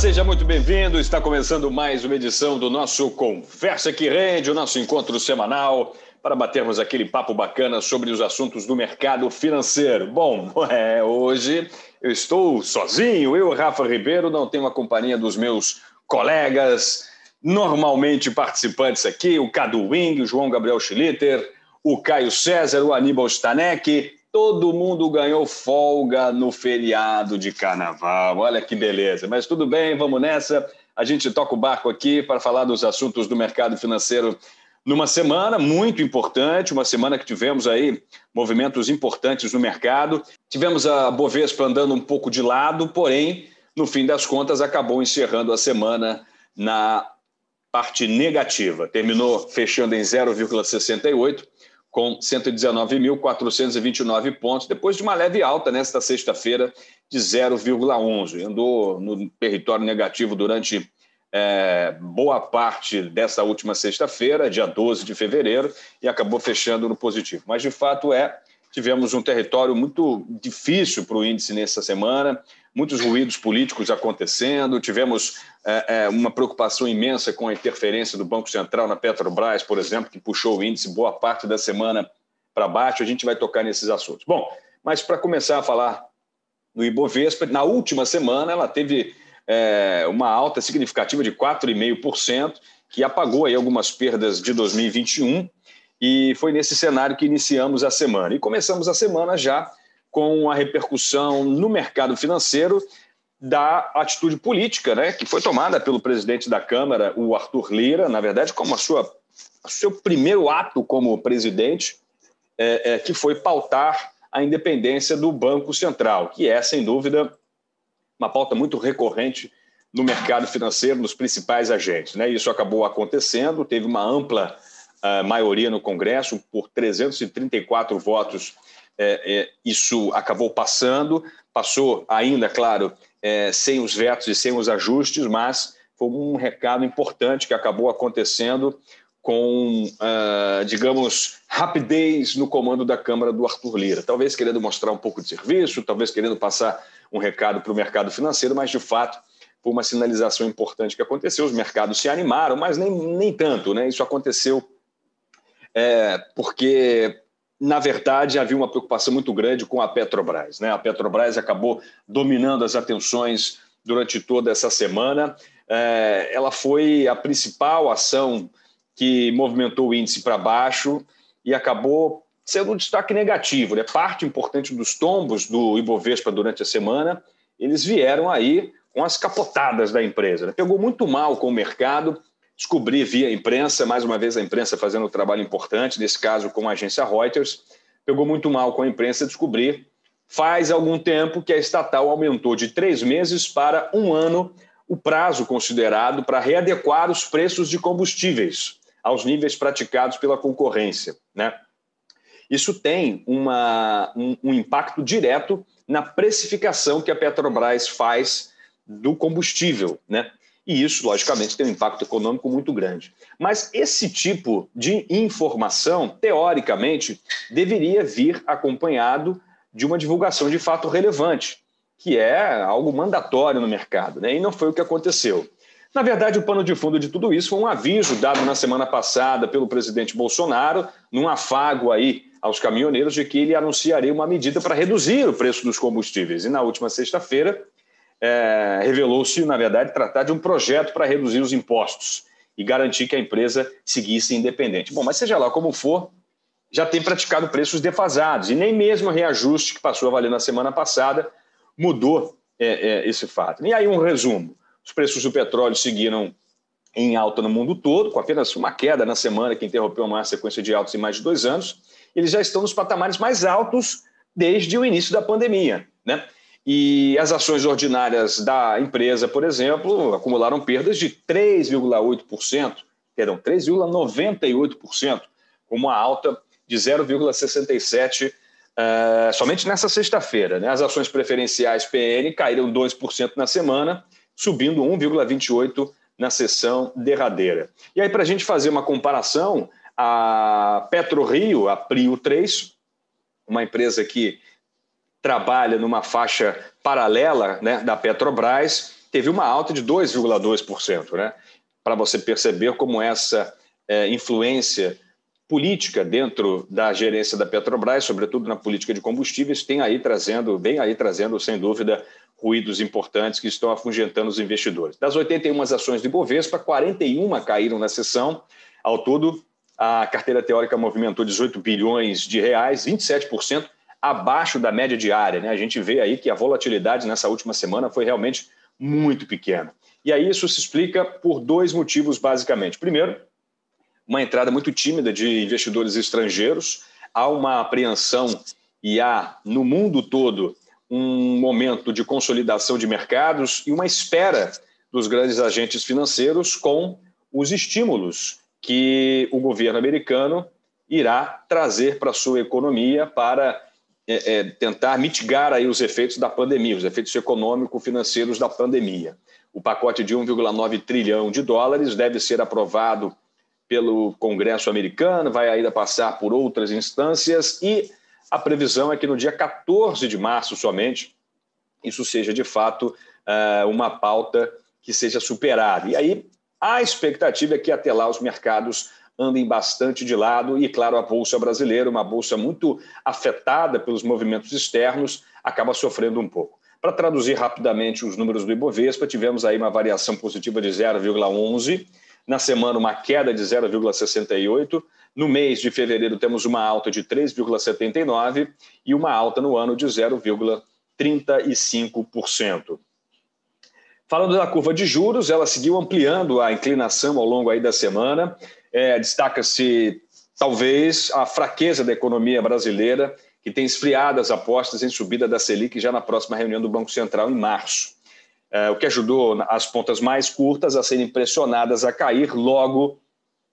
seja muito bem-vindo. Está começando mais uma edição do nosso Conversa que Rende, o nosso encontro semanal para batermos aquele papo bacana sobre os assuntos do mercado financeiro. Bom, é, hoje eu estou sozinho, eu, Rafa Ribeiro, não tenho a companhia dos meus colegas normalmente participantes aqui, o Cadu Wing, o João Gabriel Schlitter, o Caio César, o Aníbal Stanek todo mundo ganhou folga no feriado de carnaval. Olha que beleza. Mas tudo bem, vamos nessa. A gente toca o barco aqui para falar dos assuntos do mercado financeiro numa semana muito importante, uma semana que tivemos aí movimentos importantes no mercado. Tivemos a Bovespa andando um pouco de lado, porém, no fim das contas, acabou encerrando a semana na parte negativa. Terminou fechando em 0,68 com 119.429 pontos, depois de uma leve alta nesta sexta-feira de 0,11. Andou no território negativo durante é, boa parte dessa última sexta-feira, dia 12 de fevereiro, e acabou fechando no positivo. Mas, de fato, é tivemos um território muito difícil para o índice nessa semana, muitos ruídos políticos acontecendo, tivemos é, é, uma preocupação imensa com a interferência do Banco Central na Petrobras, por exemplo, que puxou o índice boa parte da semana para baixo. A gente vai tocar nesses assuntos. Bom, mas para começar a falar do Ibovespa, na última semana ela teve é, uma alta significativa de 4,5%, que apagou aí algumas perdas de 2021 e foi nesse cenário que iniciamos a semana. E começamos a semana já com a repercussão no mercado financeiro da atitude política, né, que foi tomada pelo presidente da Câmara, o Arthur Lira, na verdade, como a sua, seu primeiro ato como presidente, é, é, que foi pautar a independência do Banco Central, que é, sem dúvida, uma pauta muito recorrente no mercado financeiro, nos principais agentes. Né? Isso acabou acontecendo, teve uma ampla a maioria no Congresso, por 334 votos, é, é, isso acabou passando, passou ainda, claro, é, sem os vetos e sem os ajustes, mas foi um recado importante que acabou acontecendo com, uh, digamos, rapidez no comando da Câmara do Arthur Lira. Talvez querendo mostrar um pouco de serviço, talvez querendo passar um recado para o mercado financeiro, mas de fato foi uma sinalização importante que aconteceu. Os mercados se animaram, mas nem, nem tanto, né? Isso aconteceu é, porque, na verdade, havia uma preocupação muito grande com a Petrobras. Né? A Petrobras acabou dominando as atenções durante toda essa semana. É, ela foi a principal ação que movimentou o índice para baixo e acabou sendo um destaque negativo. Né? Parte importante dos tombos do Ibovespa durante a semana, eles vieram aí com as capotadas da empresa. Né? Pegou muito mal com o mercado, descobri via imprensa, mais uma vez a imprensa fazendo um trabalho importante, nesse caso com a agência Reuters, pegou muito mal com a imprensa descobrir, faz algum tempo que a estatal aumentou de três meses para um ano o prazo considerado para readequar os preços de combustíveis aos níveis praticados pela concorrência. Né? Isso tem uma, um, um impacto direto na precificação que a Petrobras faz do combustível. Né? E isso, logicamente, tem um impacto econômico muito grande. Mas esse tipo de informação, teoricamente, deveria vir acompanhado de uma divulgação de fato relevante, que é algo mandatório no mercado, né? e não foi o que aconteceu. Na verdade, o pano de fundo de tudo isso foi um aviso dado na semana passada pelo presidente Bolsonaro, num afago aí aos caminhoneiros, de que ele anunciaria uma medida para reduzir o preço dos combustíveis. E na última sexta-feira, é, revelou-se, na verdade, tratar de um projeto para reduzir os impostos e garantir que a empresa seguisse independente. Bom, mas seja lá como for, já tem praticado preços defasados e nem mesmo o reajuste que passou a valer na semana passada mudou é, é, esse fato. E aí, um resumo: os preços do petróleo seguiram em alta no mundo todo, com apenas uma queda na semana que interrompeu uma sequência de altos em mais de dois anos. Eles já estão nos patamares mais altos desde o início da pandemia. Né? E as ações ordinárias da empresa, por exemplo, acumularam perdas de 3,8%, perdão, 3,98%, com uma alta de 0,67% uh, eh, somente nessa sexta-feira. Né? As ações preferenciais PN caíram 2% na semana, subindo 1,28% na sessão derradeira. E aí, para a gente fazer uma comparação, a PetroRio, a Prio 3, uma empresa que trabalha numa faixa paralela né, da Petrobras, teve uma alta de 2,2%, né? Para você perceber como essa é, influência política dentro da gerência da Petrobras, sobretudo na política de combustíveis, tem aí trazendo, vem aí trazendo, sem dúvida, ruídos importantes que estão afugentando os investidores. Das 81 ações de Bovespa, 41 caíram na sessão. Ao todo, a carteira teórica movimentou 18 bilhões de reais, 27% abaixo da média diária. Né? A gente vê aí que a volatilidade nessa última semana foi realmente muito pequena. E aí isso se explica por dois motivos, basicamente. Primeiro, uma entrada muito tímida de investidores estrangeiros, há uma apreensão e há, no mundo todo, um momento de consolidação de mercados e uma espera dos grandes agentes financeiros com os estímulos que o governo americano irá trazer para a sua economia para é, é, tentar mitigar aí os efeitos da pandemia, os efeitos econômico-financeiros da pandemia. O pacote de 1,9 trilhão de dólares deve ser aprovado pelo Congresso americano, vai ainda passar por outras instâncias e a previsão é que no dia 14 de março somente isso seja de fato é, uma pauta que seja superada. E aí a expectativa é que até lá os mercados andem bastante de lado e, claro, a bolsa brasileira, uma bolsa muito afetada pelos movimentos externos, acaba sofrendo um pouco. Para traduzir rapidamente os números do Ibovespa, tivemos aí uma variação positiva de 0,11 na semana, uma queda de 0,68. No mês de fevereiro, temos uma alta de 3,79 e uma alta no ano de 0,35%. Falando da curva de juros, ela seguiu ampliando a inclinação ao longo aí da semana. É, Destaca-se, talvez, a fraqueza da economia brasileira, que tem esfriado as apostas em subida da Selic já na próxima reunião do Banco Central em março é, o que ajudou as pontas mais curtas a serem pressionadas a cair logo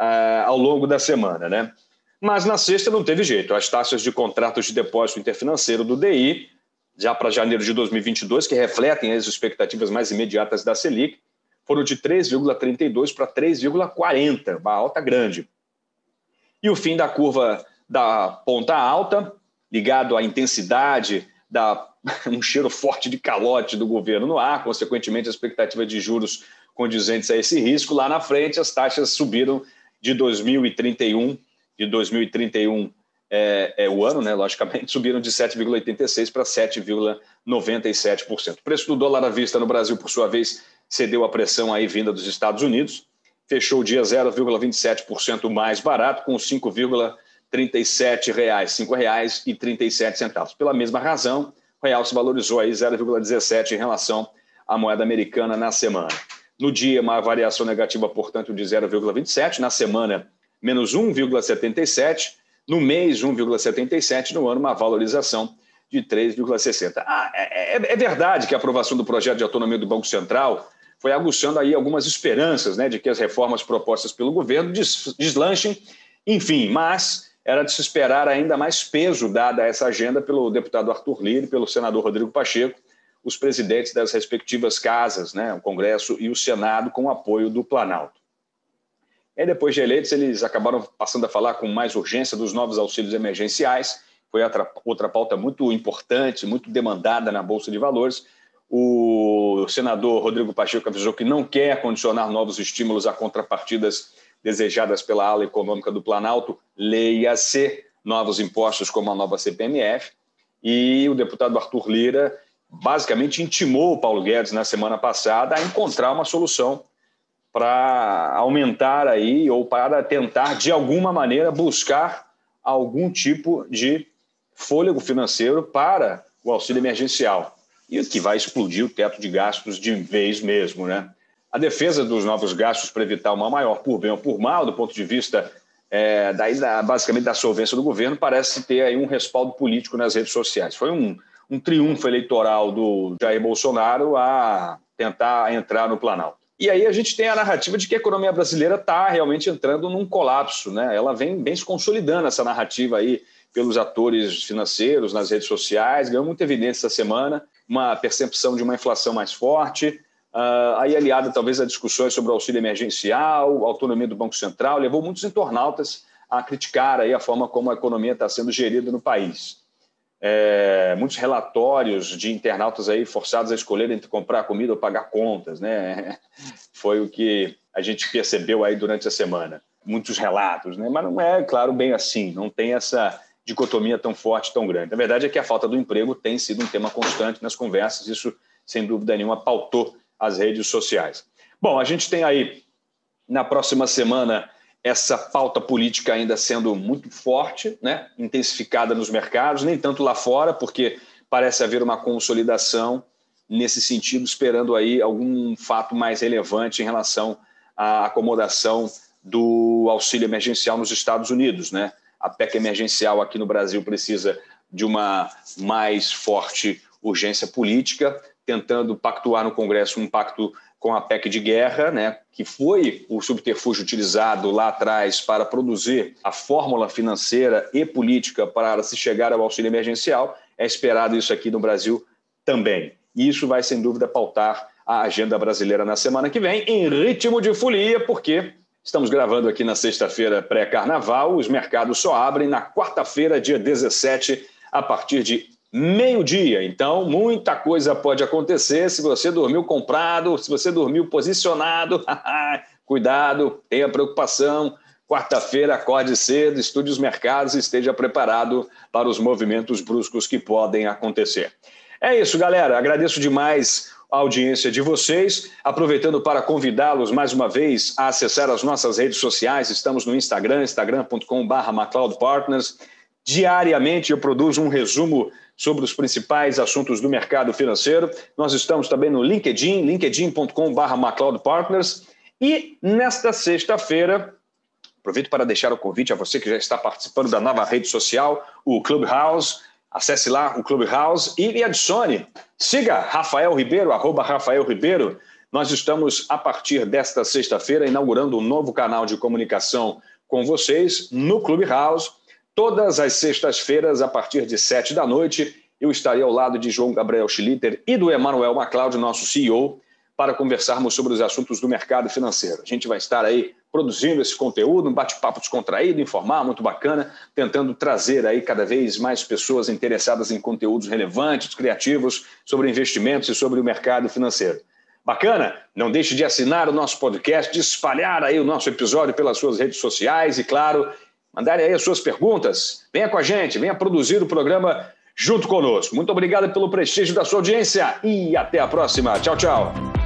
é, ao longo da semana. Né? Mas na sexta não teve jeito. As taxas de contratos de depósito interfinanceiro do DI, já para janeiro de 2022, que refletem as expectativas mais imediatas da Selic, foram de 3,32 para 3,40, uma alta grande. E o fim da curva da ponta alta, ligado à intensidade da um cheiro forte de calote do governo no ar, consequentemente, a expectativa de juros condizentes a esse risco. Lá na frente, as taxas subiram de 2031, de 2031 é, é, o ano, né, logicamente, subiram de 7,86% para 7,97%. O preço do dólar à vista no Brasil, por sua vez, cedeu a pressão aí vinda dos Estados Unidos, fechou o dia 0,27% mais barato, com 5,37 reais, R$ 5,37. Pela mesma razão, o real se valorizou aí 0,17 em relação à moeda americana na semana. No dia, uma variação negativa, portanto, de 0,27. Na semana, menos 1,77. No mês, 1,77. No ano, uma valorização de 3,60. Ah, é, é, é, verdade que a aprovação do projeto de autonomia do Banco Central foi aguçando aí algumas esperanças né, de que as reformas propostas pelo governo deslanchem, enfim, mas era de se esperar ainda mais peso dada essa agenda pelo deputado Arthur Lira e pelo senador Rodrigo Pacheco, os presidentes das respectivas casas, né, o Congresso e o Senado, com o apoio do Planalto. E depois de eleitos, eles acabaram passando a falar com mais urgência dos novos auxílios emergenciais, foi outra, outra pauta muito importante, muito demandada na Bolsa de Valores. O senador Rodrigo Pacheco avisou que não quer condicionar novos estímulos a contrapartidas desejadas pela ala econômica do Planalto, leia-se novos impostos como a nova CPMF, e o deputado Arthur Lira basicamente intimou o Paulo Guedes na semana passada a encontrar uma solução para aumentar aí ou para tentar de alguma maneira buscar algum tipo de fôlego financeiro para o auxílio emergencial e que vai explodir o teto de gastos de vez mesmo, né? A defesa dos novos gastos para evitar uma maior por bem ou por mal, do ponto de vista é, daí, da, basicamente da solvência do governo, parece ter aí um respaldo político nas redes sociais. Foi um, um triunfo eleitoral do Jair Bolsonaro a tentar entrar no Planalto. E aí a gente tem a narrativa de que a economia brasileira está realmente entrando num colapso, né? Ela vem bem se consolidando essa narrativa aí pelos atores financeiros nas redes sociais, ganhou muita evidência essa semana, uma percepção de uma inflação mais forte, Uh, aí aliado talvez a discussões sobre o auxílio emergencial, autonomia do Banco Central, levou muitos internautas a criticar aí a forma como a economia está sendo gerida no país. é, muitos relatórios de internautas aí forçados a escolher entre comprar comida ou pagar contas, né? Foi o que a gente percebeu aí durante a semana. Muitos relatos, né? Mas não é, claro, bem assim. Não tem essa dicotomia tão forte, tão grande. A verdade é que a falta do emprego tem sido um tema constante nas conversas. Isso, sem dúvida nenhuma, pautou as redes sociais. Bom, a gente tem aí na próxima semana essa pauta política ainda sendo muito forte, né? intensificada nos mercados, nem tanto lá fora, porque parece haver uma consolidação nesse sentido, esperando aí algum fato mais relevante em relação à acomodação do auxílio emergencial nos Estados Unidos. Né? A PEC emergencial aqui no Brasil precisa de uma mais forte urgência política, tentando pactuar no Congresso um pacto com a PEC de guerra, né, que foi o subterfúgio utilizado lá atrás para produzir a fórmula financeira e política para se chegar ao auxílio emergencial, é esperado isso aqui no Brasil também. E isso vai, sem dúvida, pautar a agenda brasileira na semana que vem, em ritmo de folia, porque estamos gravando aqui na sexta-feira pré-carnaval, os mercados só abrem na quarta-feira, dia 17, a partir de meio-dia. Então, muita coisa pode acontecer se você dormiu comprado, se você dormiu posicionado. Cuidado, tenha preocupação. Quarta-feira, acorde cedo, estude os mercados e esteja preparado para os movimentos bruscos que podem acontecer. É isso, galera. Agradeço demais a audiência de vocês. Aproveitando para convidá-los mais uma vez a acessar as nossas redes sociais. Estamos no Instagram, instagram.com.br MacLeodPartners. Diariamente eu produzo um resumo sobre os principais assuntos do mercado financeiro. Nós estamos também no LinkedIn, linkedin.com.br MacLeodPartners. E nesta sexta-feira, aproveito para deixar o convite a você que já está participando da nova rede social, o Clubhouse. Acesse lá o Clubhouse e adicione. Siga Rafael Ribeiro, arroba Rafael Ribeiro. Nós estamos, a partir desta sexta-feira, inaugurando um novo canal de comunicação com vocês no Clubhouse Todas as sextas-feiras, a partir de sete da noite, eu estarei ao lado de João Gabriel Schlitter e do Emanuel MacLeod, nosso CEO, para conversarmos sobre os assuntos do mercado financeiro. A gente vai estar aí produzindo esse conteúdo, um bate-papo descontraído, informal, muito bacana, tentando trazer aí cada vez mais pessoas interessadas em conteúdos relevantes, criativos, sobre investimentos e sobre o mercado financeiro. Bacana? Não deixe de assinar o nosso podcast, de espalhar aí o nosso episódio pelas suas redes sociais e, claro, mandarem aí as suas perguntas. Venha com a gente, venha produzir o programa junto conosco. Muito obrigado pelo prestígio da sua audiência e até a próxima. Tchau, tchau.